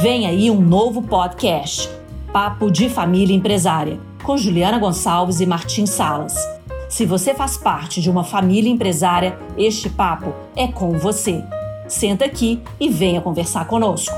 Vem aí um novo podcast, Papo de Família Empresária, com Juliana Gonçalves e Martim Salas. Se você faz parte de uma família empresária, este papo é com você. Senta aqui e venha conversar conosco.